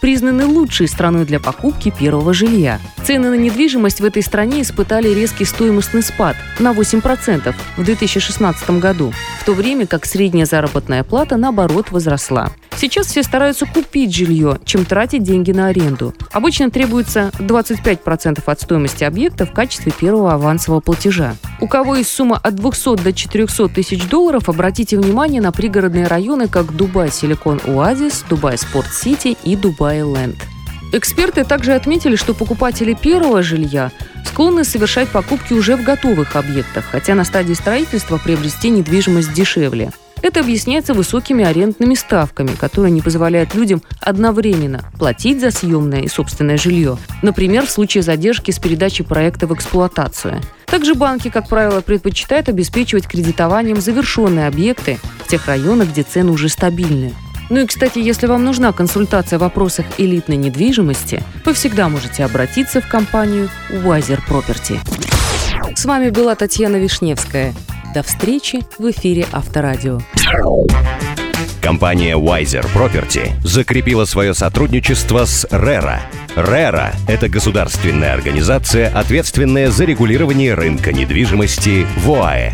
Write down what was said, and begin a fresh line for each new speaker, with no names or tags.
признаны лучшей страной для покупки первого жилья. Цены на недвижимость в этой стране испытали резкий стоимостный спад на 8% в 2016 году, в то время как средняя заработная плата, наоборот, возросла. Сейчас все стараются купить жилье, чем тратить деньги на аренду. Обычно требуется 25% от стоимости объекта в качестве первого авансового платежа. У кого есть сумма от 200 до 400 тысяч долларов, обратите внимание на пригородные районы, как Dubai Silicon Oasis, Dubai Sports City и Dubailand. Эксперты также отметили, что покупатели первого жилья склонны совершать покупки уже в готовых объектах, хотя на стадии строительства приобрести недвижимость дешевле. Это объясняется высокими арендными ставками, которые не позволяют людям одновременно платить за съемное и собственное жилье, например, в случае задержки с передачей проекта в эксплуатацию. Также банки, как правило, предпочитают обеспечивать кредитованием завершенные объекты в тех районах, где цены уже стабильны. Ну и, кстати, если вам нужна консультация в вопросах элитной недвижимости, вы всегда можете обратиться в компанию Wiser Property. С вами была Татьяна Вишневская. До встречи в эфире Авторадио.
Компания Wiser Property закрепила свое сотрудничество с RERA. RERA – это государственная организация, ответственная за регулирование рынка недвижимости в ОАЭ.